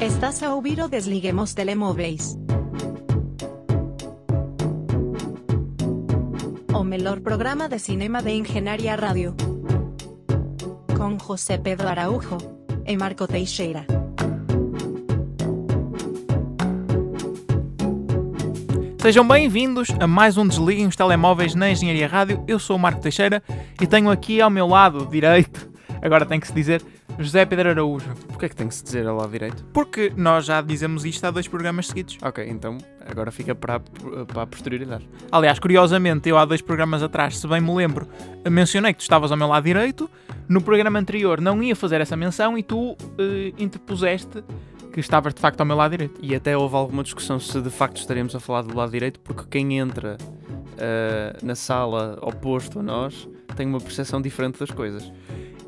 Estás a ouvir o Desliguemos Telemóveis. O melhor programa de cinema de Engenharia Rádio. Com José Pedro Araújo e Marco Teixeira. Sejam bem-vindos a mais um Desliguem os Telemóveis na Engenharia Rádio. Eu sou o Marco Teixeira e tenho aqui ao meu lado direito, agora tem que se dizer, José Pedro Araújo. Porquê é que tem que se dizer ao lado direito? Porque nós já dizemos isto há dois programas seguidos. Ok, então agora fica para, a- para a posterioridade. Aliás, curiosamente, eu há dois programas atrás, se bem me lembro, mencionei que tu estavas ao meu lado direito. No programa anterior não ia fazer essa menção e tu eh, interpuseste que estavas de facto ao meu lado direito. E até houve alguma discussão se de facto estaremos a falar do lado direito, porque quem entra ah, na sala oposto a nós tem uma percepção diferente das coisas.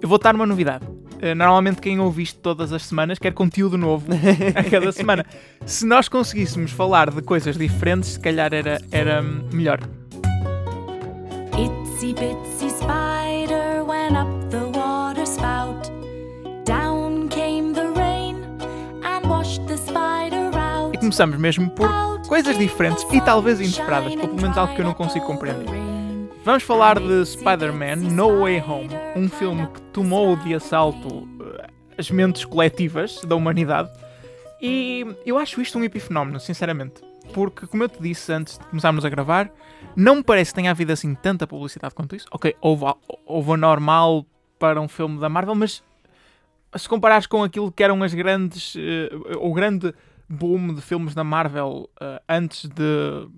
Eu vou dar uma novidade. Eh, Normalmente quem ouve isto todas as semanas quer conteúdo novo a cada semana. Se nós conseguíssemos falar de coisas diferentes, se calhar era, era melhor. Itsy bitsy spider went up the water spout. Down came the rain and washed the spider out. E começamos mesmo por coisas diferentes e talvez inesperadas, ou pelo menos algo que eu não consigo compreender. Vamos falar de Spider-Man No Way Home, um filme que tomou de assalto eh, as mentes coletivas da humanidade. E eu acho isto um epifenómeno, sinceramente. Porque, como eu te disse antes de começarmos a gravar, não me parece que tenha havido assim tanta publicidade quanto isso. Ok, houve, houve a normal para um filme da Marvel, mas se comparares com aquilo que eram as grandes. eh, o grande boom de filmes da Marvel eh, antes de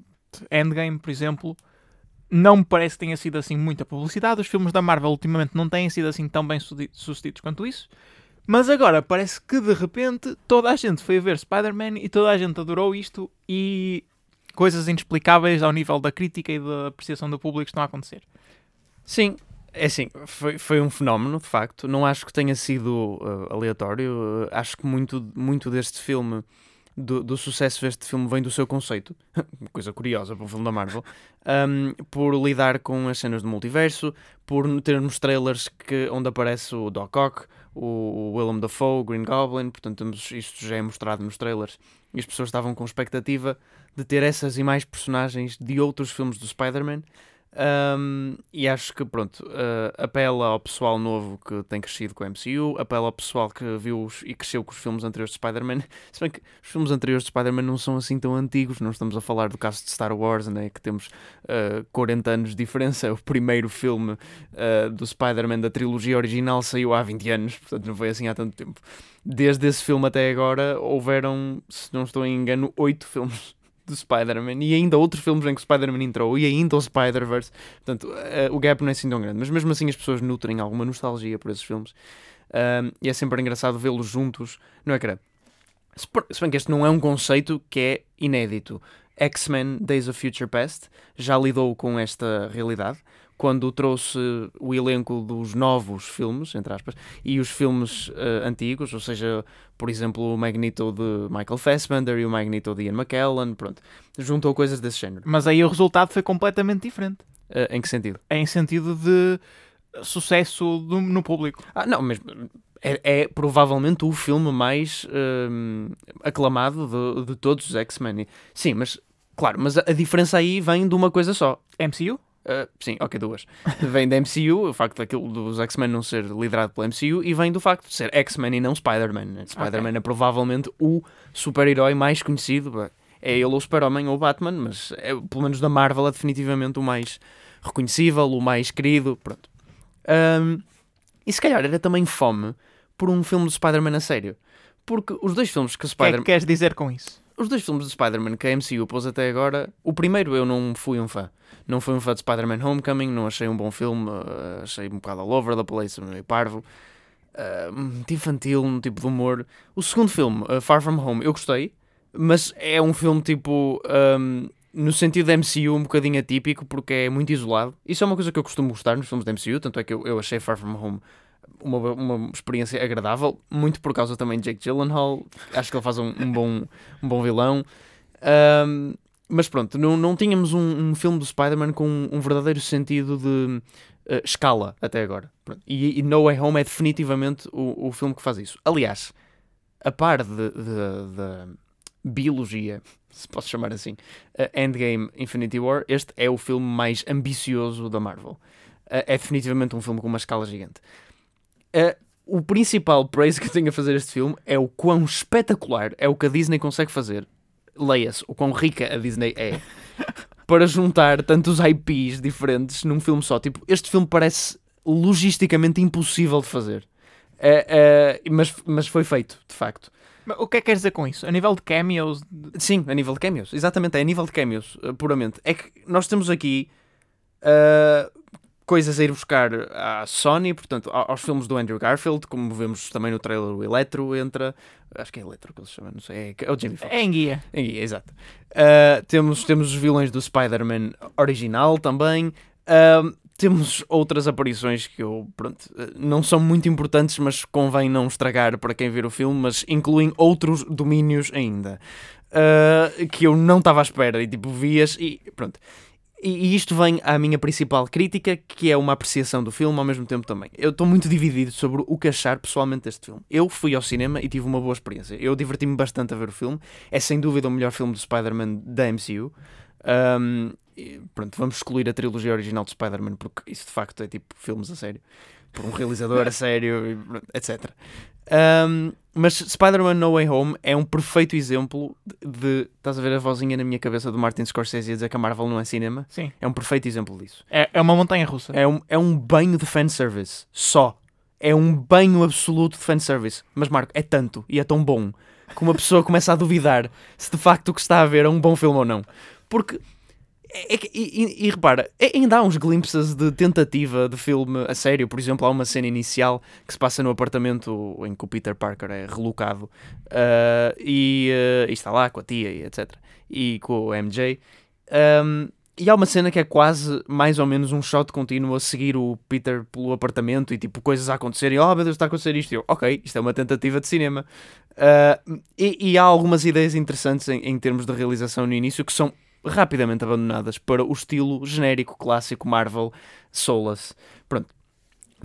Endgame, por exemplo, não me parece que tenha sido assim muita publicidade. Os filmes da Marvel ultimamente não têm sido assim tão bem sucedi- sucedidos quanto isso. Mas agora parece que de repente toda a gente foi a ver Spider-Man e toda a gente adorou isto e coisas inexplicáveis ao nível da crítica e da apreciação do público estão a acontecer. Sim, é assim, foi, foi um fenómeno, de facto. Não acho que tenha sido ah, aleatório. Ah, acho que muito, muito deste filme, do, do sucesso deste filme, vem do seu conceito. Coisa curiosa para um filme da Marvel. Ahm, por lidar com as cenas do multiverso, por termos trailers que, onde aparece o Doc Ock, o Willem Dafoe, o Green Goblin. Portanto, temos, isto já é mostrado nos trailers. E as pessoas estavam com expectativa de ter essas e mais personagens de outros filmes do Spider-Man. Um, e acho que, pronto, uh, apela ao pessoal novo que tem crescido com o MCU, apela ao pessoal que viu os- e cresceu com os filmes anteriores de Spider-Man. Se bem que os filmes anteriores de Spider-Man não são assim tão antigos, não estamos a falar do caso de Star Wars, né, que temos uh, 40 anos de diferença. O primeiro filme uh, do Spider-Man da trilogia original saiu há 20 anos, portanto não foi assim há tanto tempo. Desde esse filme até agora, houveram, se não estou em engano, 8 filmes do Spider-Man e ainda outros filmes em que o Spider-Man entrou e ainda o Spider-Verse. Portanto, eh, o gap não é assim tão grande, mas mesmo assim as pessoas nutrem alguma nostalgia por esses filmes Ahm, e é sempre engraçado vê-los juntos no ecrã. Se se bem que este não é um conceito que é inédito. X-Men Days of Future Past já lidou com esta realidade quando trouxe o elenco dos novos filmes, entre aspas, e os filmes eh, antigos, ou seja, por exemplo, o Magneto de Michael Fassbender e o Magneto de Ian McKellen, pronto, juntou coisas desse género. Mas aí o resultado foi completamente diferente. Eh, em que sentido? Em sentido de sucesso do- no público. Ah, não, mas é, é provavelmente o filme mais hum, aclamado de, de todos os X-Men. Sim, mas claro, mas a, a diferença aí vem de uma coisa só. MCU? Uh, sim, ok, duas. Vem da MCU, o facto daquilo dos X-Men não ser liderado pela MCU, e vem do facto de ser X-Men e não Spider-Man. Spider-Man é provavelmente o super-herói mais conhecido. É ele ou o Super-Homem ou o Batman, mas é, pelo menos da Marvel é definitivamente o mais reconhecível, o mais querido. Pronto. Um, e se calhar era também fome por um filme do Spider-Man a sério. Porque os dois filmes que o O que é Spider-Man que queres dizer com isso? Os dois filmes de Spider-Man que a MCU pôs até agora, o primeiro eu não fui um fã. Não fui um fã de Spider-Man Homecoming, não achei um bom filme, eh, achei um bocado all over the place, meio parvo. muito infantil, um tipo de humor. O segundo filme, eh, Far From Home, eu gostei, mas é um filme tipo. ehm, no sentido da MCU, um bocadinho atípico, porque é muito isolado. Isso é uma coisa que eu costumo gostar nos filmes da MCU, tanto é que eu, eu achei Far From Home uma, uma experiência agradável, muito por causa também de Jake Gyllenhaal. Acho que ele faz um, um bom, um bom vilão. Ahm, mas pronto, não, não tínhamos um, um filme do Spider-Man com um, um verdadeiro sentido de eh, escala até agora. E, e No Way Home é definitivamente o, o filme que faz isso. Aliás, a par de biologia, se posso chamar assim, uh, Endgame Infinity War, este é o filme mais ambicioso da Marvel. Uh, é definitivamente um filme com uma escala gigante. Uh, o principal praise que eu tenho a fazer este filme é o quão espetacular é o que a Disney consegue fazer. Leia-se, o quão rica a Disney é para juntar tantos IPs diferentes num filme só. Tipo, este filme parece logisticamente impossível de fazer. Mas, mas foi feito, de facto. Mas o que é que queres dizer com isso? A nível de cameos? Sim, a nível de cameos. Exatamente, é a nível de cameos, uh, puramente. É que nós temos aqui uh, coisas a ir buscar à Sony, portanto, aos filmes do Andrew Garfield, como vemos também no trailer, o Electro entra. Acho que é Electro que ele se chama, não sei. É, é o Jamie Foxx. É em guia. Em guia, exato. Uh, temos, temos os vilões do Spider-Man original também. Uh, temos outras aparições que eu, pronto, não são muito importantes, mas convém não estragar para quem ver o filme, mas incluem outros domínios ainda. Uh, que eu não estava à espera e tipo vias e pronto. E, isto vem à minha principal crítica, que é uma apreciação do filme ao mesmo tempo também. Eu estou muito dividido sobre o que achar pessoalmente deste filme. Eu fui ao cinema e tive uma boa experiência. Eu diverti-me bastante a ver o filme. É sem dúvida o melhor filme do Spider-Man da MCU. Um, pronto, vamos excluir a trilogia original de Spider-Man, porque isso de facto é tipo filmes a sério, por um realizador a sério, etc. Um, mas Spider-Man No Way Home é um perfeito exemplo de, de, Estás a ver a vozinha na minha cabeça do Martin Scorsese a dizer que a Marvel não é cinema? Sim. É um perfeito exemplo disso. É, é uma montanha russa. É um, é um banho de fanservice. Só. É um banho absoluto de fanservice. Mas, Marco, é tanto e é tão bom que uma pessoa começa a duvidar se de facto o que está a ver é um bom filme ou não. Porque é, é, e, e, repara, é, ainda há uns glimpses de tentativa de filme a sério. Por exemplo, há uma cena inicial que se passa no apartamento em que o Peter Parker é relocado uh, e, uh, e, está lá com a tia e etc. E com o MJ. Um, e há uma cena que é quase mais ou menos um shot contínuo a seguir o Peter pelo apartamento e tipo coisas a acontecerem. Oh meu Deus, está a acontecer isto. E eu, ok, isto é uma tentativa de cinema. Uh, e, e, há algumas ideias interessantes em, em termos de realização no início que são rapidamente abandonadas para o estilo genérico clássico Marvel Soulless. Pronto.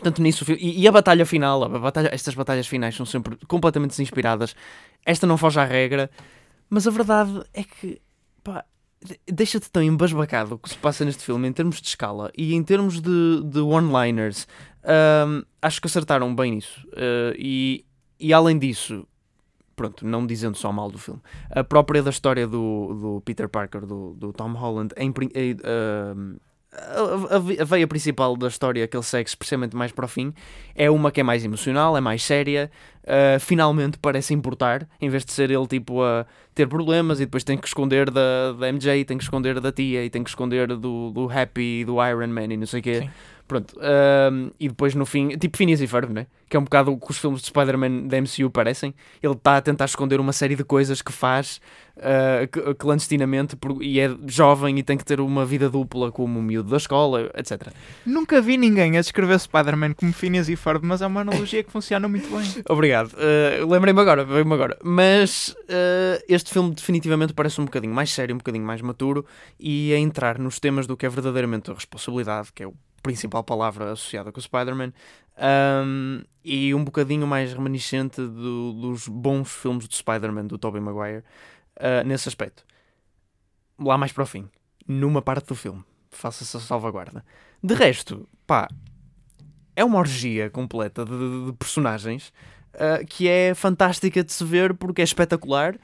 Tanto nisso, e, e a batalha final, a batalha, estas batalhas finais são sempre completamente desinspiradas. Esta não foge à regra, mas a verdade é que pá, deixa-te tão embasbacado o que se passa neste filme em termos de escala e em termos de, de one-liners. Um, acho que acertaram bem nisso. Uh, e, e além disso, pronto, não dizendo só mal do filme, a própria da história do, do Peter Parker, do, do Tom Holland, em, uh, a, a, veia principal da história que ele segue, especialmente mais para o fim, é uma que é mais emocional, é mais séria, uh, finalmente parece importar, em vez de ser ele tipo a ter problemas e depois tem que esconder da, da MJ, tem que esconder da tia e tem que esconder do, do Happy do Iron Man e não sei o quê. Sim. Pronto, uh, e depois no fim, tipo Phineas e Ferb, né? que é um bocado o que os filmes de Spider-Man da MCU parecem. Ele está a tentar esconder uma série de coisas que faz uh, clandestinamente e é jovem e tem que ter uma vida dupla como o miúdo da escola, etc. Nunca vi ninguém a descrever Spider-Man como Phineas e Ferb, mas é uma analogia que funciona muito bem. Obrigado. Uh, Lembrei-me agora, veio-me agora. Mas uh, este filme definitivamente parece um bocadinho mais sério, um bocadinho mais maturo e a entrar nos temas do que é verdadeiramente a responsabilidade, que é o principal palavra associada com o Spider-Man, um, e um bocadinho mais reminiscente do, dos bons filmes de Spider-Man do Tobey Maguire uh, nesse aspecto. Lá mais para o fim, numa parte do filme, faça-se a salvaguarda. De resto, pá, é uma orgia completa de, de, de personagens uh, que é fantástica de se ver porque é espetacular.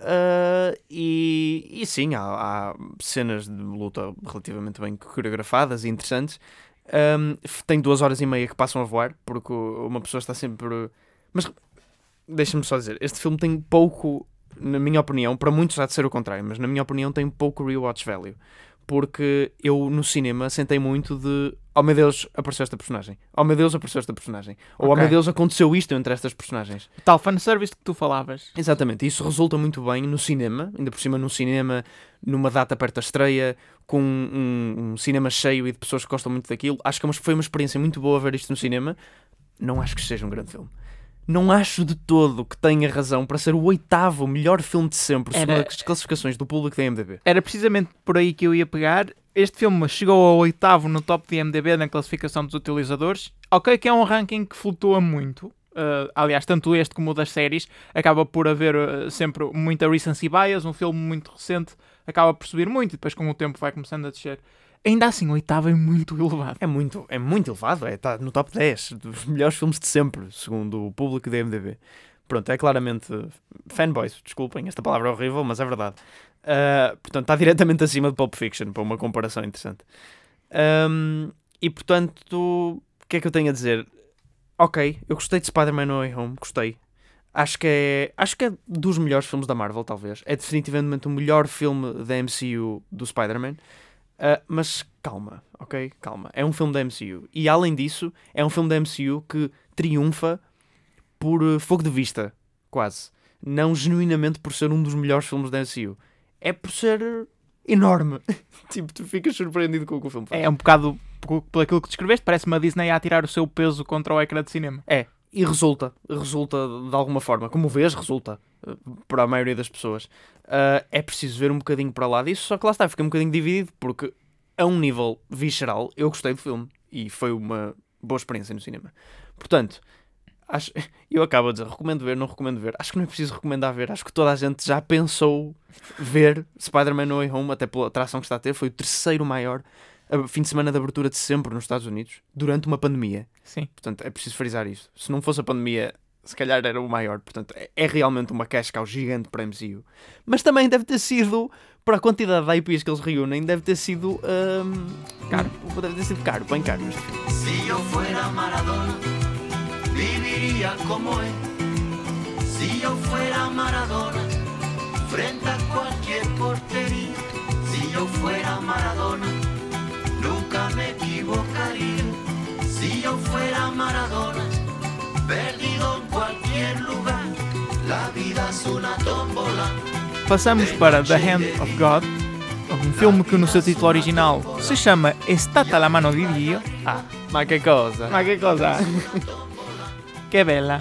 Uh, e, e sim, há, há, cenas de luta relativamente bem coreografadas e interessantes. Um, tem duas horas e meia que passam a voar, porque uma pessoa está sempre. Mas deixa-me só dizer: este filme tem pouco, na minha opinião, para muitos há de ser o contrário, mas na minha opinião tem pouco rewatch value porque eu no cinema sentei muito de oh meu Deus, apareceu esta personagem. Oh meu Deus, apareceu esta personagem. Ou oh meu Deus, aconteceu isto entre estas personagens. Tal fanservice que tu falavas. Exatamente, isso resulta muito bem no cinema, ainda por cima no cinema, numa data perto da estreia, com um, um cinema cheio e de pessoas que gostam muito daquilo. Acho que é foi uma experiência muito boa ver isto no cinema. Não acho que seja um grande filme não acho de todo que tenha razão para ser o oitavo melhor filme de sempre, segundo as classificações do público da MDB. Era precisamente por aí que eu ia pegar. Este filme chegou ao oitavo no top de MDB na classificação dos utilizadores. Ok, que é um ranking que flutua muito. Uh, aliás, tanto este como o das séries, acaba por haver uh, sempre muita recency bias, um filme muito recente acaba por subir muito e depois com o tempo vai começando a descer. Ainda assim, oitavo é muito elevado. É muito, é muito elevado, está é, no top 10 dos melhores filmes de sempre, segundo o público da MDB. Pronto, é claramente fanboys, desculpem, esta palavra é horrível, mas é verdade. Uh, portanto, está diretamente acima de Pulp Fiction, para uma comparação interessante. Um, e portanto, o que é que eu tenho a dizer? Ok, eu gostei de Spider-Man No Way Home, gostei. Acho que, é, acho que é dos melhores filmes da Marvel, talvez. É definitivamente o melhor filme da MCU do Spider-Man. Uh, mas calma, ok? Calma. É um filme da MCU. E além disso, é um filme da MCU que triunfa por uh, fogo de vista, quase. Não genuinamente por ser um dos melhores filmes da MCU. É por ser enorme. tipo, tu ficas surpreendido com o que o filme faz. É um bocado, por aquilo que descreveste, parece uma Disney a tirar o seu peso contra o ecrã de cinema. É, e resulta, resulta de alguma forma. Como vês, resulta eh, para a maioria das pessoas. Uh, é preciso ver um bocadinho para lá disso, só que lá está, fica um bocadinho dividido, porque a um nível visceral eu gostei do filme e foi uma boa experiência no cinema. Portanto, acho, eu acabo a dizer, recomendo ver, não recomendo ver. Acho que não é preciso recomendar ver. Acho que toda a gente já pensou ver Spider-Man No Way Home, até pela atração que está a ter. Foi o terceiro maior fim de semana de abertura de sempre nos Estados Unidos, durante uma pandemia. Sim. Portanto, é preciso frisar isso. Se não fosse a pandemia, se calhar era o maior. Portanto, é, é realmente uma casca ao gigante para a MCU. Mas também deve ter sido, para a quantidade de IPs que eles reúnem, deve ter sido um, caro. Deve ter sido caro, bem caro. Se eu fuera Maradona, viviria como é. Se eu fuera Maradona, frente a qualquer porteria. Se eu fuera Maradona, Maradona, perdido en cualquier lugar. La vida es una tómbola. Passamos para The Hand of God, um filme que no seu título original se chama Estata la mano di Dio. Ah, ma che cosa? Ma che cosa? que bela.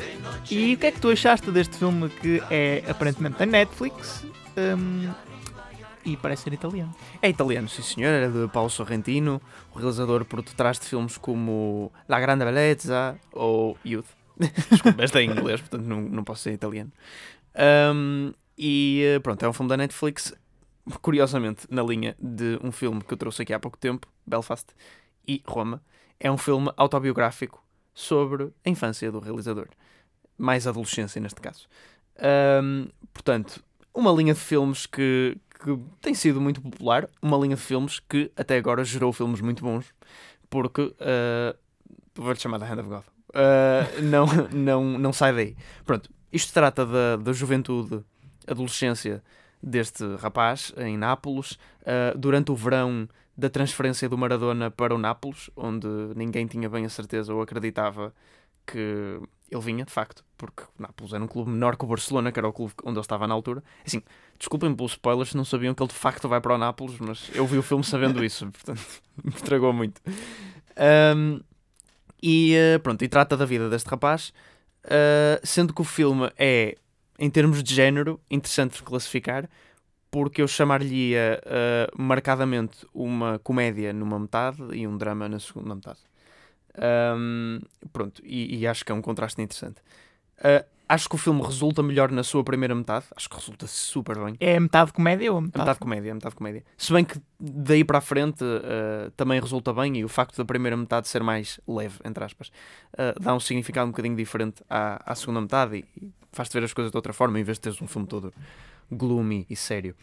E o que é que tu achaste deste filme que é aparentemente da Netflix? Um, e parece ser italiano. É italiano, sim senhor, é de Paulo Sorrentino, o realizador por detrás de filmes como La Grande Bellezza ou Youth. Desculpa, esta é em inglês, portanto não, não posso ser italiano. Um, e eh, pronto, é um filme da Netflix, curiosamente na linha de um filme que eu trouxe aqui há pouco tempo, Belfast e Roma. É um filme autobiográfico sobre a infância do realizador. Mais adolescência neste caso. Um, portanto, uma linha de filmes que, que tem sido muito popular, uma linha de filmes que até agora gerou filmes muito bons, porque uh, vou-lhe chamar da Hand of God. Uh, não, não, não sai daí. Pronto, isto trata da, da juventude, adolescência deste rapaz em Nápoles, uh, durante o verão da transferência do Maradona para o Nápoles, onde ninguém tinha bem a certeza ou acreditava que ele vinha, de facto, porque o Nápoles era um clube menor que o Barcelona, que era o clube onde ele estava na altura. Assim, desculpem pelos spoilers, não sabiam que ele de facto vai para o Nápoles, mas eu vi o filme sabendo isso, portanto, me estragou muito. Um, e uh, pronto, e trata da vida deste rapaz, uh, sendo que o filme é, em termos de género, interessante de classificar, porque eu chamar-lhe-ia uh, marcadamente uma comédia numa metade e um drama na segunda metade. Um, pronto, e, e, acho que é um contraste interessante. Uh, acho que o filme resulta melhor na sua primeira metade. Acho que resulta super bem. É metade comédia ou metade? É metade comédia, é metade comédia. Se bem que daí para a frente uh, também resulta bem e o facto da primeira metade ser mais leve, entre aspas, uh, dá um significado um bocadinho diferente à, à segunda metade e, e faz-te ver as coisas de outra forma em vez de teres um filme todo gloomy e sério.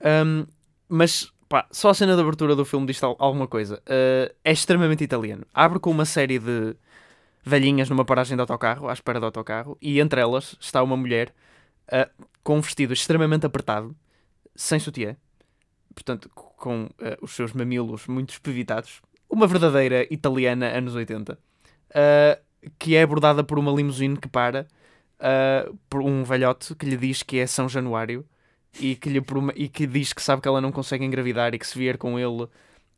Um, mas Pá, só a cena de abertura do filme diz alguma coisa. Uh, é extremamente italiano. Abre com uma série de velhinhas numa paragem de autocarro, à espera do autocarro, e entre elas está uma mulher uh, com um vestido extremamente apertado, sem sutiã, portanto, com uh, os seus mamilos muito espevitados. Uma verdadeira italiana anos 80, que é abordada por uma limusine que para, por um velhote que lhe diz que é São Januário e que, lhe e que diz que sabe que ela não consegue engravidar e que se vier com ele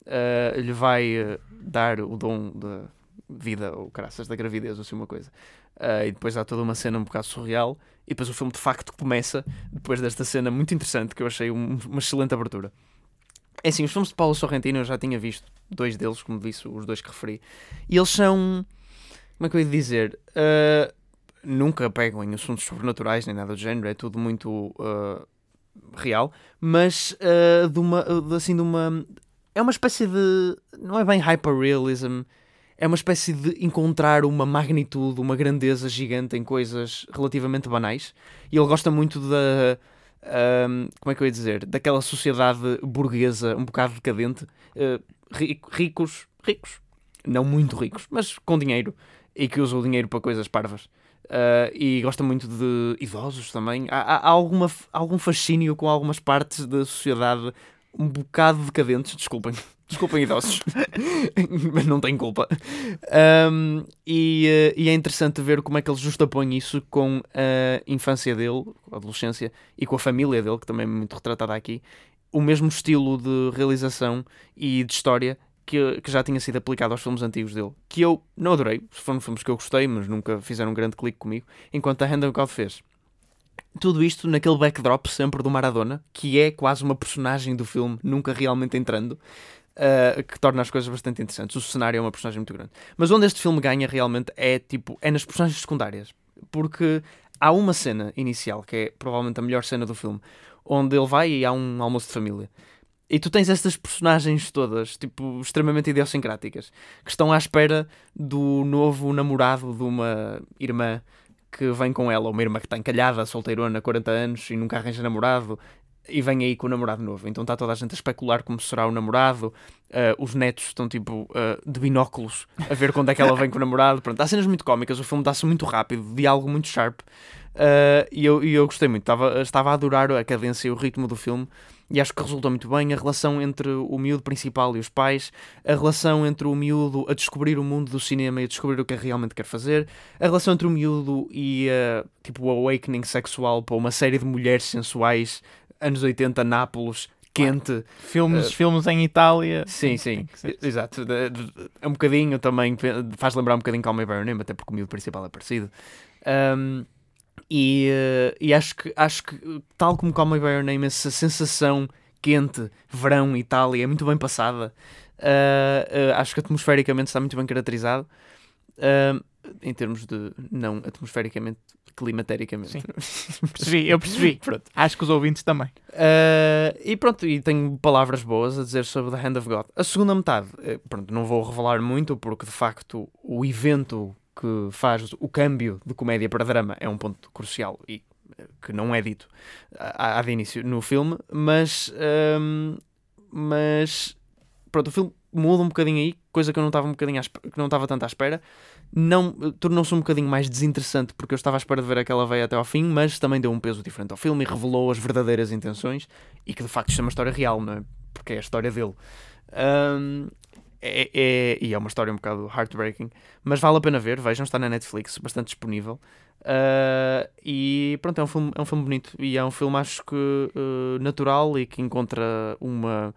uh, lhe vai uh, dar o dom da vida ou graças da gravidez ou assim uma coisa. Uh, e depois há toda uma cena um bocado surreal e depois o filme de facto começa depois desta cena muito interessante que eu achei um, uma excelente abertura. É assim, os filmes de Paulo Sorrentino eu já tinha visto, dois deles, como disse, os dois que referi, e eles são, como é que eu ia dizer, nunca pegam em assuntos sobrenaturais nem nada do género, é tudo muito real, mas uh, de uma, assim, de uma. É uma espécie de. Não é bem hyperrealism, é uma espécie de encontrar uma magnitude, uma grandeza gigante em coisas relativamente banais. E ele gosta muito da. Um, como é que eu ia dizer? Daquela sociedade burguesa um bocado decadente, uh, ricos, ricos, não muito ricos, mas com dinheiro e que usam o dinheiro para coisas parvas. Uh, e gosta muito de idosos também. Há, há, alguma, algum fascínio com algumas partes da sociedade um bocado decadentes, desculpem. Desculpem, idosos, mas não tem culpa. Um, e, uh, e, é interessante ver como é que ele justapõe isso com a infância dele, a adolescência, e com a família dele, que também é muito retratada aqui. O mesmo estilo de realização e de história que, que, já tinha sido aplicado aos filmes antigos dele, que eu não adorei, foram filmes que eu gostei, mas nunca fizeram um grande clique comigo, enquanto a Hand God fez. Tudo isto naquele backdrop sempre do Maradona, que é quase uma personagem do filme, nunca realmente entrando, uh, que torna as coisas bastante interessantes. O cenário é uma personagem muito grande. Mas onde este filme ganha realmente é tipo é nas personagens secundárias, porque há uma cena inicial que é provavelmente a melhor cena do filme, onde ele vai e há um almoço de família. E tu tens estas personagens todas, tipo, extremamente idiosincráticas, que estão à espera do novo namorado de uma irmã que vem com ela, uma irmã que está encalhada, solteirona, 40 anos e nunca arranja namorado, e vem aí com o namorado novo. Então está toda a gente a especular como será o namorado. Uh, os netos estão tipo uh, de binóculos a ver quando é que ela vem com o namorado. Pronto, há cenas muito cómicas, o filme dá-se muito rápido, diálogo muito sharp. Uh, e, eu, e eu gostei muito, estava, estava a adorar a cadência e o ritmo do filme e acho que resultou muito bem a relação entre o miúdo principal e os pais, a relação entre o miúdo a descobrir o mundo do cinema e a descobrir o que é realmente quer fazer, a relação entre o miúdo e uh, tipo o awakening sexual para uma série de mulheres sensuais, anos 80, Nápoles, quente. Filmes, uh, filmes em Itália. Sim, sim, exato. É um bocadinho também, faz lembrar um bocadinho Call Me By Your Name, até porque o miúdo principal é parecido. Um, e, uh, e acho, que, acho que, tal como Call Me By Your Name, essa sensação quente, verão, Itália, é muito bem passada. Uh, uh, acho que atmosfericamente está muito bem caracterizado. em termos de. Não atmosfericamente, climatericamente. Sim. percebi, eu percebi. Pronto. Acho que os ouvintes também. e pronto, e tenho palavras boas a dizer sobre The Hand of God. A segunda metade, pronto, não vou revelar muito, porque de facto o evento que faz o câmbio de comédia para drama é um ponto crucial e eh, que não é dito há, de início no filme, mas, um, mas pronto, o filme muda um bocadinho aí, coisa que eu não estava um bocadinho que não estava tanto à espera. Não tornou-se um bocadinho mais desinteressante porque eu estava à espera de ver aquela veia até ao fim, mas também deu um peso diferente ao filme e revelou as verdadeiras intenções e que de facto isto é uma história real, não é? Porque é a história dele. Um, é, é, e é uma história um bocado heartbreaking, mas vale a pena ver, vejam, está na Netflix, bastante disponível. Uh, e pronto, é um, filme, é um filme bonito e é um filme, acho que uh, natural e que encontra uma.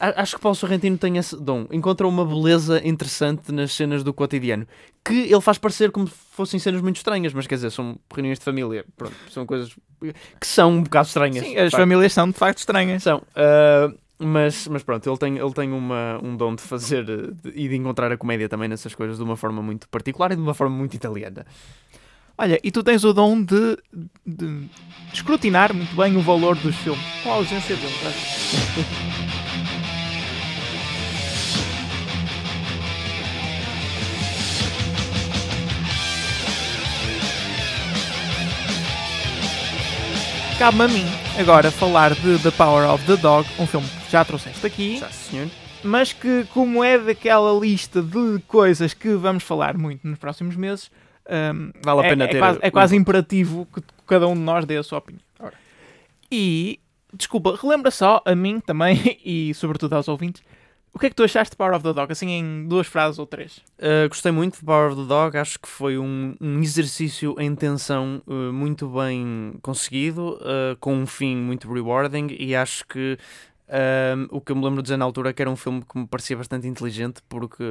Acho que Paulo Sorrentino tem esse dom, encontra uma beleza interessante nas cenas do cotidiano que ele faz parecer como se fossem cenas muito estranhas, mas quer dizer, são reuniões de família, pronto, são coisas que são um bocado estranhas. Sim, as famílias são de facto estranhas. São. Uh, mas, mas pronto, ele tem, ele tem uma, um dom de fazer de, e de encontrar a comédia também nessas coisas de uma forma muito particular e de uma forma muito italiana. Olha, e tu tens o dom de, de, de escrutinar muito bem o valor dos filmes, com a ausência dele. Cabe-me a mim agora falar de The Power of the Dog, um filme já trouxeste aqui. Já, senhor. Mas que, como é daquela lista de coisas que vamos falar muito nos próximos meses, um, vale a é, pena é, ter. É quase, é quase imperativo que cada um de nós dê a sua opinião. Ora. E, desculpa, relembra só a mim também e, sobretudo, aos ouvintes. O que é que tu achaste de Power of the Dog, assim em duas frases ou três? Uh, gostei muito de Power of the Dog, acho que foi um, um exercício em tensão uh, muito bem conseguido, uh, com um fim muito rewarding e acho que um, o que eu me lembro de dizer na altura é que era um filme que me parecia bastante inteligente porque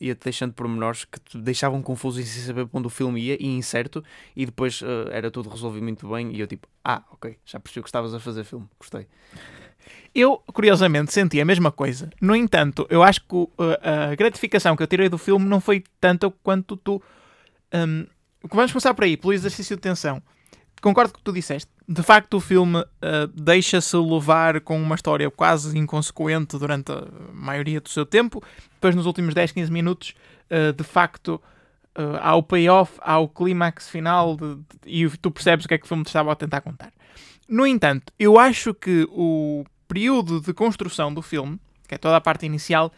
ia-te deixando pormenores que te deixavam confuso e sem saber para onde o filme ia e incerto, e depois uh, era tudo resolvido muito bem. E eu, tipo, ah, ok, já percebi que estavas a fazer filme, gostei. Eu, curiosamente, senti a mesma coisa. No entanto, eu acho que uh, a gratificação que eu tirei do filme não foi tanta quanto tu. Um, vamos começar por aí, pelo exercício de tensão. Concordo com o que tu disseste. De facto, o filme uh, deixa-se levar com uma história quase inconsequente durante a maioria do seu tempo. Depois, nos últimos 10, 15 minutos, uh, de facto, uh, há o payoff, há o clímax final de, de, e tu percebes o que é que o filme te estava a tentar contar. No entanto, eu acho que o período de construção do filme, que é toda a parte inicial,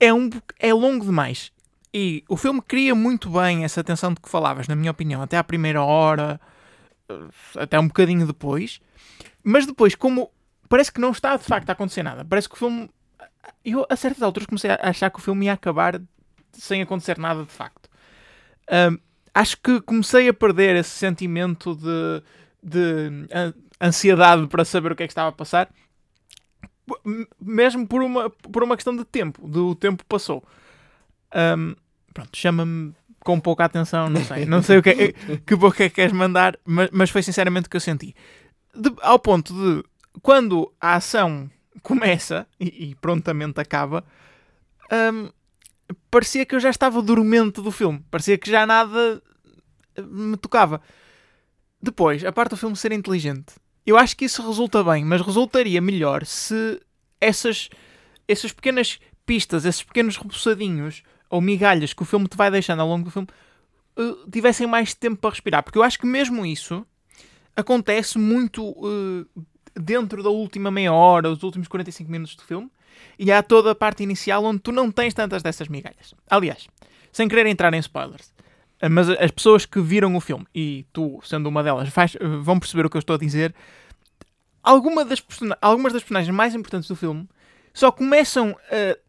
é, um, é longo demais. E o filme cria muito bem essa tensão de que falavas, na minha opinião, até à primeira hora até um bocadinho depois, mas depois, como parece que não está de facto a acontecer nada, parece que o filme. Eu a certas alturas comecei a achar que o filme ia acabar sem acontecer nada de facto. Um, acho que comecei a perder esse sentimento de, de ansiedade para saber o que é que estava a passar, mesmo por uma, por uma questão de tempo, do tempo passou. Um, pronto, chama-me com pouca atenção, não sei. Não sei o que, é, que boca é que queres mandar, mas, mas foi sinceramente o que eu senti. De, ao ponto de, quando a ação começa e, e prontamente acaba, um, parecia que eu já estava dormente do filme. Parecia que já nada me tocava. Depois, a parte do filme ser inteligente. Eu acho que isso resulta bem, mas resultaria melhor se essas, essas pequenas pistas, esses pequenos repousadinhos ou migalhas que o filme te vai deixando ao longo do filme uh, tivessem mais tempo para respirar. Porque eu acho que mesmo isso acontece muito uh, dentro da última meia hora, os últimos 45 minutos do filme. E há toda a parte inicial onde tu não tens tantas dessas migalhas. Aliás, sem querer entrar em spoilers, uh, mas as pessoas que viram o filme, e tu sendo uma delas, vão perceber o que eu estou a dizer. Alguma das algumas das personagens mais importantes do filme só começam a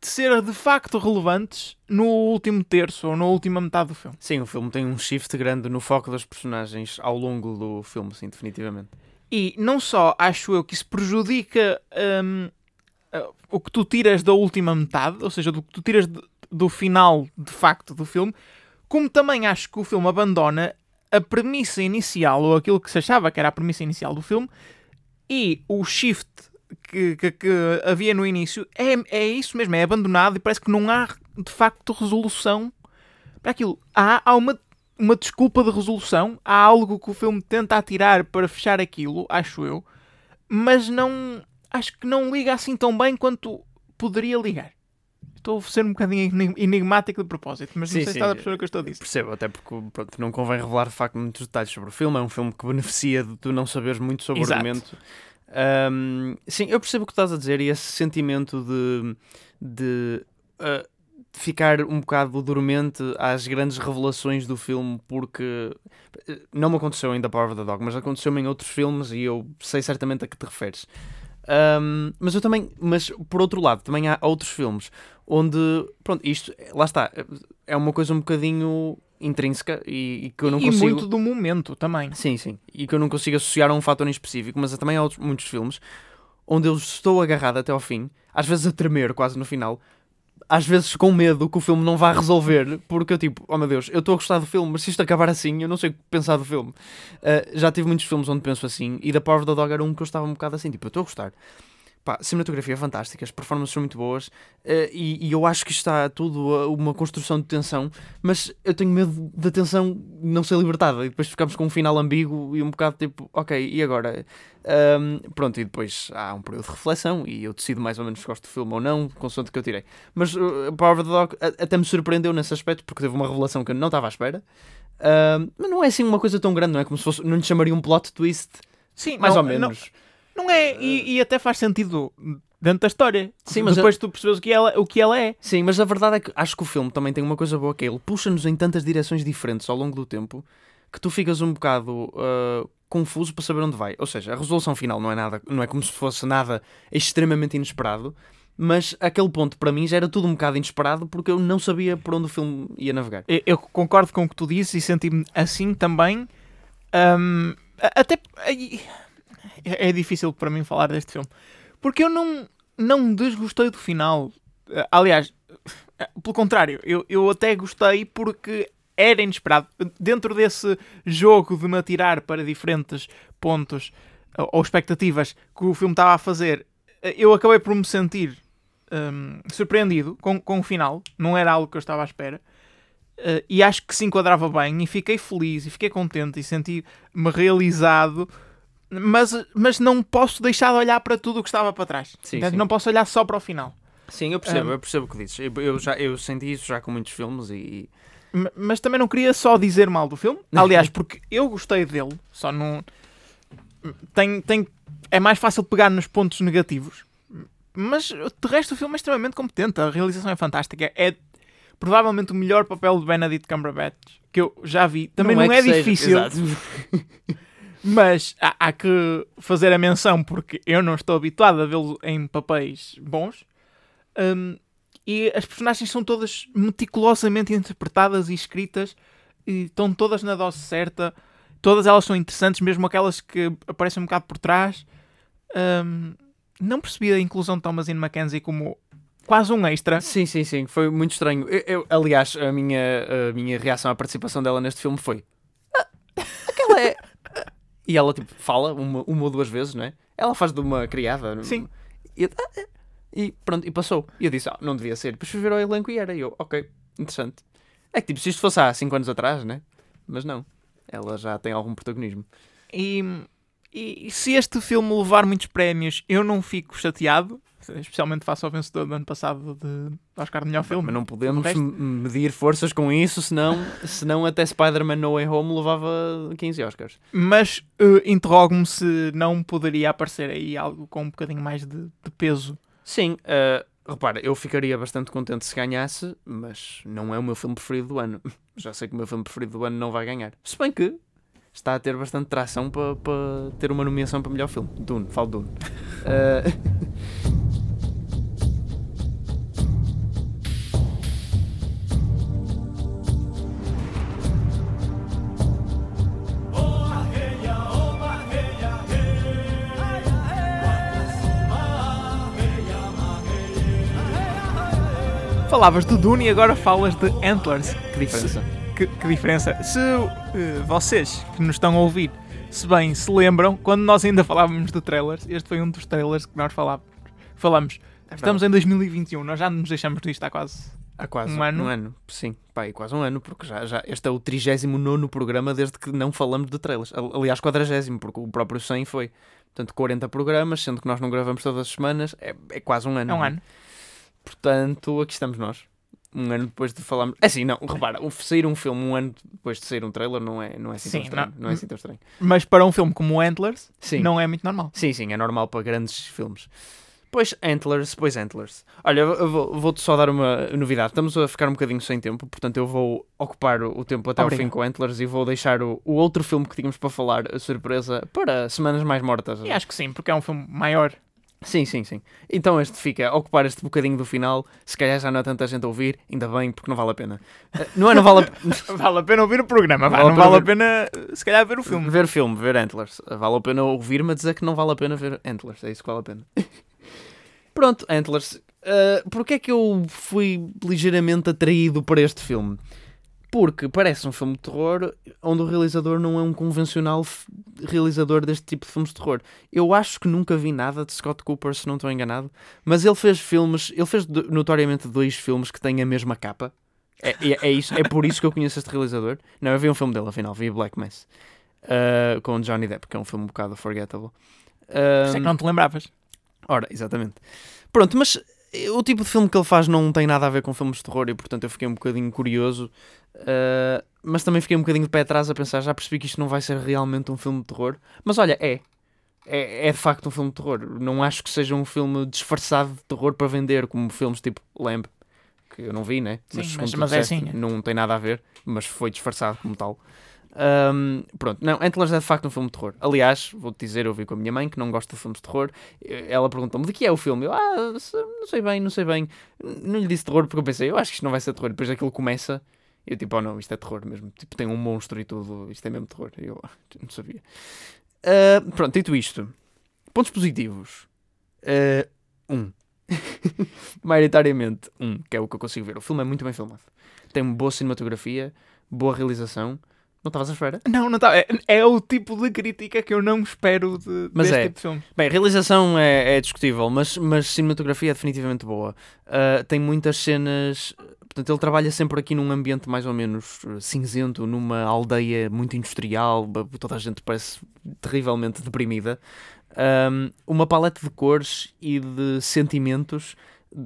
de ser de facto relevantes no último terço ou na última metade do filme. Sim, o filme tem um shift grande no foco das personagens ao longo do filme, sim, definitivamente. E não só acho eu que isso prejudica um, o que tu tiras da última metade, ou seja, do que tu tiras de, do final de facto do filme, como também acho que o filme abandona a premissa inicial, ou aquilo que se achava que era a premissa inicial do filme, e o shift que, que, que, havia no início é, é isso mesmo, é abandonado e parece que não há de facto resolução para aquilo. Há, há uma, uma desculpa de resolução, há algo que o filme tenta atirar para fechar aquilo, acho eu, mas não acho que não liga assim tão bem quanto poderia ligar. Estou a ser um bocadinho enigmático de propósito, mas sim, não sei sim, se está a perceber o que eu estou a dizer. Percebo, até porque pronto, não convém revelar de facto muitos detalhes sobre o filme. É um filme que beneficia de tu não saberes muito sobre Exato. o argumento. Um, sim, eu percebo o que estás a dizer e esse sentimento de, de uh, ficar um bocado dormente às grandes revelações do filme, porque eh, não me aconteceu ainda Power of the Dog, mas aconteceu-me em outros filmes e eu sei certamente a que te referes. Um, mas eu também, mas por outro lado, também há outros filmes onde, pronto, isto, lá está, é uma coisa um bocadinho intrínseca e, e, que eu não e consigo... muito do momento também. Sim, sim. E que eu não consigo associar a um fator em específico, mas também há outros, muitos filmes onde eu estou agarrado até ao fim, às vezes a tremer quase no final, às vezes com medo que o filme não vá resolver, porque eu tipo, oh meu Deus, eu estou a gostar do filme, mas se isto acabar assim, eu não sei o que pensar do filme. Uh, já tive muitos filmes onde penso assim, e da Power of the Dog era um que eu estava um bocado assim, tipo, eu estou a gostar Pá, cinematografia fantástica, as performances são muito boas uh, e, e, eu acho que está tudo uma construção de tensão, mas eu tenho medo da tensão não ser libertada e depois ficamos com um final ambíguo e um bocado tipo, ok, e agora? Um, pronto, e depois há um período de reflexão e eu decido mais ou menos se gosto do filme ou não, consoante que eu tirei. Mas uh, Power of the Dog até me surpreendeu nesse aspecto porque teve uma revelação que eu não estava à espera, uh, mas não é assim uma coisa tão grande, não é como se fosse, não lhe chamaria um plot twist. Sim, mais não, ou menos. Não não é, e, e até faz sentido dentro da história. Sim, mas depois a... tu percebes o que, ela, o que ela é. Sim, mas a verdade é que acho que o filme também tem uma coisa boa que é ele puxa-nos em tantas direções diferentes ao longo do tempo que tu ficas um bocado uh, confuso para saber onde vai. Ou seja, a resolução final não é nada, não é como se fosse nada extremamente inesperado, mas aquele ponto para mim já era tudo um bocado inesperado porque eu não sabia por onde o filme ia navegar. Eu, eu concordo com o que tu dizes e senti-me assim também. Um, até é, é difícil para mim falar deste filme. Porque eu não, não desgostei do final. Eh, aliás, eh, pelo contrário, eu, eu até gostei porque era inesperado. Dentro desse jogo de me atirar para diferentes pontos ou expectativas que o filme estava a fazer, eh, eu acabei por me sentir um, surpreendido com, com o final. Não era algo que eu estava à espera. Uh, e acho que se enquadrava bem e fiquei feliz e fiquei contente e senti-me realizado mas, mas não posso deixar de olhar para tudo o que estava para trás Sim, sim. não posso olhar só para o final Sim, eu percebo, Um, eu percebo o que dizes. Eu, eu já, eu senti isso já com muitos filmes e. Mas também não queria só dizer mal do filme aliás, porque eu gostei dele só não tem, tem, é mais fácil pegar nos pontos negativos mas de resto o filme é extremamente competente a realização é fantástica é provavelmente o melhor papel de Benedict Cumberbatch que eu já vi também não, é, que seja- difícil Exato. Mas há, há que fazer a menção porque eu não estou habituado a vê-lo em papéis bons. Hum, e as personagens são todas meticulosamente interpretadas e escritas e estão todas na dose certa. Todas elas são interessantes, mesmo aquelas que aparecem um bocado por trás. Hum, não percebi a inclusão de Thomasine Mackenzie como quase um extra. Sim, sim, sim, foi muito estranho. Eu, eu- aliás, a minha, a minha reação à participação dela neste filme foi. "Ah, aquela é. E ela, tipo, fala uma, uma ou duas vezes, não é? Ela faz de uma criada. Sim. E, eu, "Ah, ah", e pronto, e passou. E eu disse, ah, não devia ser. Depois fui ver o elenco e era. E eu, ok, interessante. É que, tipo, se isto fosse há 5 anos atrás, né? Mas não. Ela já tem algum protagonismo. E, e se este filme levar muitos prémios, eu não fico chateado, especialmente face ao vencedor do ano passado de Oscar de melhor filme. Mas não podemos resto- medir forças com isso, senão, senão até Spider-Man No Way Home levava 15 Oscars. Mas eh, interrogo-me se não poderia aparecer aí algo com um bocadinho mais de, de peso. Sim, eh, repara, eu ficaria bastante contente se ganhasse, mas não é o meu filme preferido do ano. Já sei que o meu filme preferido do ano não vai ganhar. Se bem que está a ter bastante tração para para ter uma nomeação para melhor filme. Dune, falo Dune. Eh, Falavas de Dune e agora falas de Antlers. que diferença. Que, que diferença? Se eh, vocês que nos estão a ouvir, se bem se lembram, quando nós ainda falávamos de trailers, este foi um dos trailers que nós falávamos. Falamos, estamos em 2021, nós já nos deixamos disto há quase. Há quase Um ano? Um ano, sim. Pá, e quase um ano, porque já, já este é o 39 programa desde que não falamos de trailers. Ali- Aliás, 40, porque o próprio 100 foi. Portanto, 40 programas, sendo que nós não gravamos todas as semanas, é, é quase um ano. É um não é? ano. Portanto, aqui estamos nós. Um ano depois de falarmos. É assim, não, repara, sair um filme um ano depois de sair um trailer não é, não é assim tão Sim, estranho. não- Não, é assim tão estranho. Mas para um filme como Antlers, Sim. não é muito normal. Sim, sim, é normal para grandes filmes. Pois Antlers, pois Antlers. Olha, vou-te só dar uma novidade. Estamos a ficar um bocadinho sem tempo, portanto eu vou ocupar o tempo até ao Obrigado. fim com Antlers e vou deixar o, o outro filme que tínhamos para falar, a surpresa, para semanas mais mortas. E acho que sim, porque é um filme maior. Sim, sim, sim. Então este fica a ocupar este bocadinho do final. Se calhar já não há tanta gente a ouvir, ainda bem, porque não vale a pena. Eh, Não é, não vale a pena. Vale a pena ouvir o programa, Vale a não pena vale a ver- pena, se calhar, ver o filme. Ver filme, ver Antlers. Vale a pena ouvir-me a dizer que não vale a pena ver Antlers. É isso que vale a pena. Pronto, Antlers. Uh, Porquê é que eu fui ligeiramente atraído para este filme? Porque parece um filme de terror onde o realizador não é um convencional realizador deste tipo de filmes de terror. Eu acho que nunca vi nada de Scott Cooper, se não estou enganado. Mas ele fez filmes, ele fez notoriamente dois filmes que têm a mesma capa. É, é, é isso, é por isso que eu conheço este realizador. Não, eu vi um filme dele, afinal, vi Black Mass. Uh, com Johnny Depp, que é um filme um bocado forgettable. Por isso é que Um, não te lembravas. Ora, exatamente. Pronto, mas o tipo de filme que ele faz não tem nada a ver com filmes de terror e portanto eu fiquei um bocadinho curioso. Uh, mas também fiquei um bocadinho de pé atrás a pensar, já percebi que isto não vai ser realmente um filme de terror. Mas olha, é. É, é de facto um filme de terror. Não acho que seja um filme disfarçado de terror para vender, como filmes tipo Lamb, que eu não vi, né? Sim, mas- mas é disseste, assim, é. Não tem nada a ver, mas foi disfarçado como tal. Um, pronto, não, Antlers é de facto um filme de terror. Aliás, vou-te dizer, eu vi com a minha mãe que não gosta de filmes de terror. Ela perguntou-me de que é o filme. Eu, ah, não sei bem, não sei bem. Não lhe disse terror porque eu pensei, eu acho que isto não vai ser terror. Depois aquilo começa eu tipo, oh não, isto é terror mesmo. Tipo, tem um monstro e tudo, isto é mesmo terror. E eu, "Ah, não sabia. Ah, pronto, dito isto, pontos positivos. Ah, um. Maioritariamente, um, que é o que eu consigo ver. O filme é muito bem filmado. Tem boa cinematografia, boa realização. Não estavas à espera? Não, não está. É, é o tipo de crítica que eu não espero de, Mas deste é. tipo de filme. Bem, realização é, é discutível, mas, mas cinematografia é definitivamente boa. Ah, tem muitas cenas. portanto, ele trabalha sempre aqui num ambiente mais ou menos eh, cinzento, numa aldeia muito industrial, toda a gente parece terrivelmente deprimida. Um, uma paleta de cores e de sentimentos,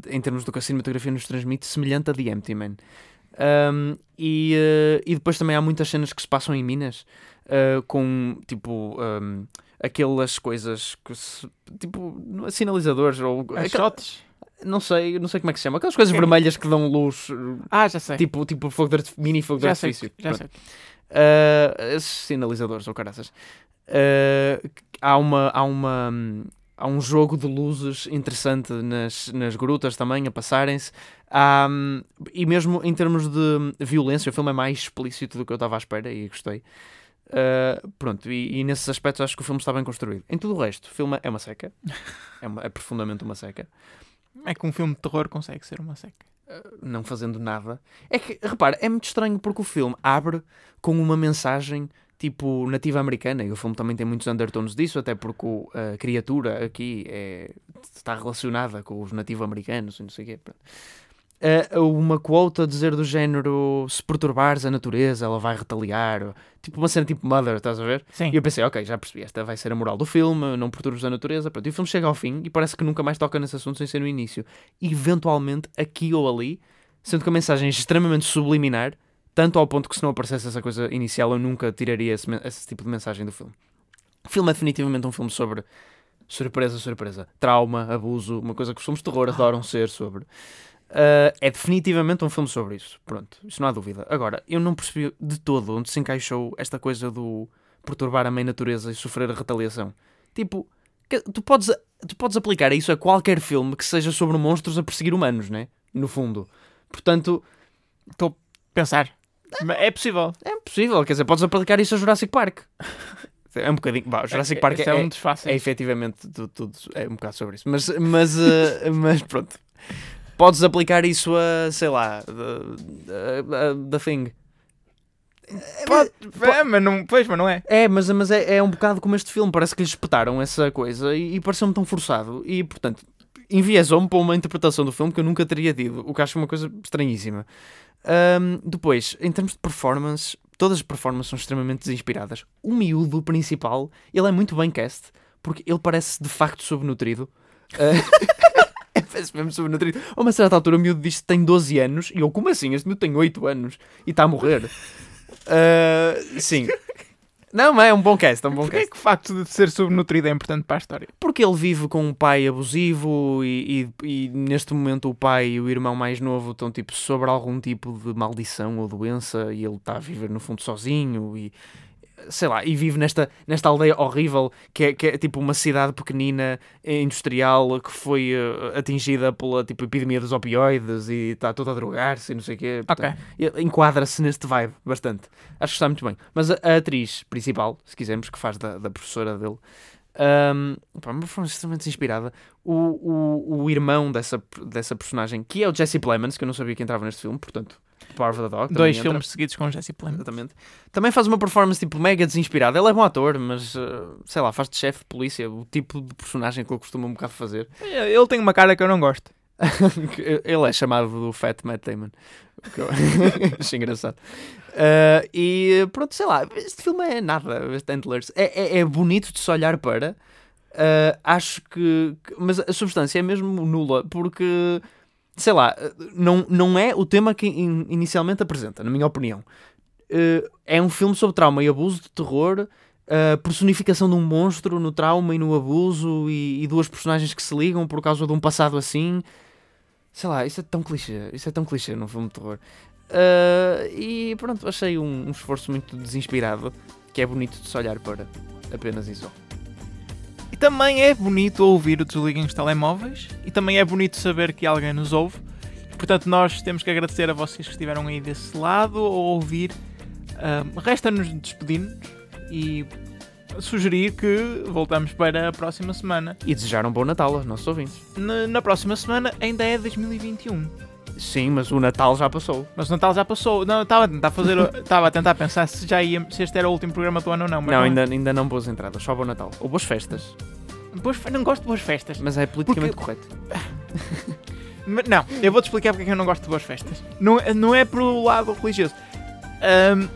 em termos do que a cinematografia nos transmite, semelhante a The Empty Man. Um, e, eh, e depois também há muitas cenas que se passam em Minas, eh, com tipo. um, aquelas coisas que se, tipo sinalizadores ou aquela- Shots? não sei, não sei como é que se chama. Aquelas coisas vermelhas que dão luz, Ah, já sei. tipo, tipo fogo de mini fogo de já sei. artifício. Já sei. Ah, esses sinalizadores ou caraças. Ah, há uma há uma hum, há um jogo de luzes interessante nas, nas grutas também a passarem-se. Hum, e mesmo em termos de violência, o filme é mais explícito do que eu estava à espera e gostei. Ah, pronto, e, e nesses aspectos acho que o filme está bem construído. Em tudo o resto, o filme é uma seca. É, uma- é profundamente uma seca. É que um filme de terror consegue ser uma seca. não fazendo nada. É que, repara, é muito estranho porque o filme abre com uma mensagem tipo nativa americana e o filme também tem muitos undertones disso, até porque a criatura aqui é, está relacionada com os nativo-americanos e não sei o quê. Ah, uma quote a dizer do género se perturbares a natureza, ela vai retaliar. Tipo uma cena tipo Mother, estás a ver? Sim. E eu pensei, ok, já percebi, esta vai ser a moral do filme, não perturbes a natureza. Pronto, e o filme chega ao fim e parece que nunca mais toca nesse assunto sem ser no início. Eventualmente, aqui ou ali, sendo que a mensagem é extremamente subliminar, tanto ao ponto que se não aparecesse essa coisa inicial, eu nunca tiraria esse, esse tipo de mensagem do filme. O filme é definitivamente um filme sobre surpresa, surpresa, trauma, abuso, uma coisa que os filmes de terror adoram ser sobre. Uh, é definitivamente um filme sobre isso. Pronto, isso não há dúvida. Agora, eu não percebi de todo onde se encaixou esta coisa do perturbar a mãe natureza e sofrer a retaliação. Tipo, tu podes, tu podes aplicar isso a qualquer filme que seja sobre monstros a perseguir humanos, né? No fundo. Portanto, Pensar. É possível. é possível. Quer dizer, podes aplicar isso a Jurassic Park. É um bocadinho. Bah, Jurassic Park Esse é, é um dos fáceis. é efetivamente tudo, tudo- é um bocado sobre isso. Mas, mas, eh, mas pronto. Podes aplicar isso a, sei lá, da The Thing. Pode- é, mas não, pois, mas não é. É, mas, mas é, é um bocado como este filme. Parece que lhes espetaram essa coisa e, e pareceu-me tão forçado. E, portanto, enviesou-me para uma interpretação do filme que eu nunca teria tido. O que acho uma coisa estranhíssima. Ahm, depois, em termos de performance, todas as performances são extremamente desinspiradas. O miúdo principal, ele é muito bem cast, porque ele parece de facto subnutrido. Ah, parece mesmo subnutrido. A uma certa altura, o miúdo diz que tem 12 anos, e eu, como assim? Este miúdo tem 8 anos e está a morrer. Ah, sim. Não, mas é um bom cast, é um bom Porquê cast. que o facto de ser subnutrido é importante para a história? Porque ele vive com um pai abusivo e, e- e neste momento o pai e o irmão mais novo estão tipo sobre algum tipo de maldição ou doença e ele está a viver no fundo sozinho e sei lá, e vive nesta, nesta aldeia horrível que é, que é tipo uma cidade pequenina eh, industrial que foi eh, atingida pela tipo epidemia dos opioides e está toda a drogar-se e não sei o quê. Ok. Portanto, ele enquadra-se neste vibe bastante. Acho que está muito bem. Mas a, a atriz principal, se quisermos, que faz da, da professora dele, um, pá, performance extremamente inspirada. O, o, o irmão dessa, dessa personagem, que é o Jesse Plemons, que eu não sabia que entrava neste filme, portanto, Power of the Dog. também Dois entra. filmes seguidos com Jesse Plemons. Exatamente. Também faz uma performance tipo mega desinspirada. Ele é bom ator, mas uh, sei lá, faz de chefe de polícia, o tipo de personagem que ele costuma um bocado fazer. Ele tem uma cara que eu não gosto. ele é chamado do Fat Matt Damon. Achei engraçado. Uh, e pronto, sei lá, este filme é nada, este Antlers. É, é, é bonito de se olhar para. Uh, acho que, que- Mas a substância é mesmo nula, porque. Sei lá, não, não é o tema que in- inicialmente apresenta, na minha opinião. Uh, é um filme sobre trauma e abuso de terror, a personificação de um monstro no trauma e no abuso, e, e duas personagens que se ligam por causa de um passado assim. Sei lá, isso é tão clichê, isso é tão clichê num filme de terror. Uh, e pronto, achei um, um esforço muito desinspirado, que é bonito de se olhar para. Apenas isso. Também é bonito ouvir o Desliguem os Telemóveis e também é bonito saber que alguém nos ouve. Portanto, nós temos que agradecer a vocês que estiveram aí desse lado ou ouvir. Resta-nos despedir-nos e sugerir que voltamos para a próxima semana. E desejar um bom Natal aos nossos ouvintes. Na, na próxima semana ainda é 2021. Sim, mas o Natal já passou. Mas o Natal já passou. Não, estava a tentar fazer. Estava a tentar pensar se já ia. Se este era o último programa do ano ou não. Mas não, não, é. ainda, ainda não boas entradas, só bom Natal. Ou boas festas. Boas não gosto de boas festas. Mas é politicamente Porque- correto. Não, eu vou-te explicar porque é que eu não gosto de boas festas. Não, não é pelo lado religioso. Ahm,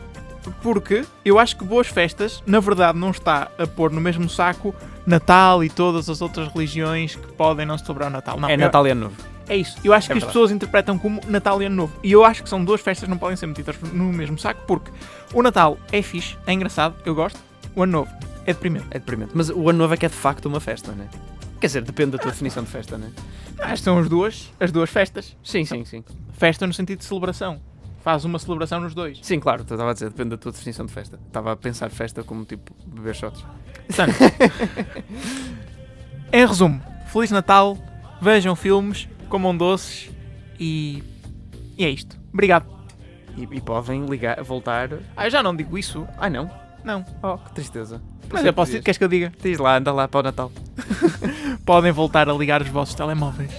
porque eu acho que boas festas, na verdade, não está a pôr no mesmo saco Natal e todas as outras religiões que podem não celebrar o Natal. Não, É eu- Natal e Ano Novo. É isso. Eu acho É que as verdade. pessoas interpretam como Natal e Ano Novo. E eu acho que são duas festas que não podem ser metidas no mesmo saco, porque o Natal é fixe, é engraçado, eu gosto. O Ano Novo é deprimente. É deprimente. Mas o Ano Novo é que é de facto uma festa, não é? Quer dizer, depende da tua definição de festa, não é? Acho que são as duas, as duas festas. Sim, sim, sim. Festa no sentido de celebração. Faz uma celebração nos dois. Sim, claro, estava a dizer, depende da tua definição de festa. Estava a pensar festa como tipo beber shots. Portanto, em resumo, Feliz Natal, vejam filmes, comam doces e. E é isto. Obrigado. E, e podem ligar, voltar. Ah, eu já não digo isso. Ai não, Não. oh, que tristeza. Mas eu posso. dizer. Queres que eu diga? Diz lá, anda lá para o Natal. Podem voltar a ligar os vossos telemóveis.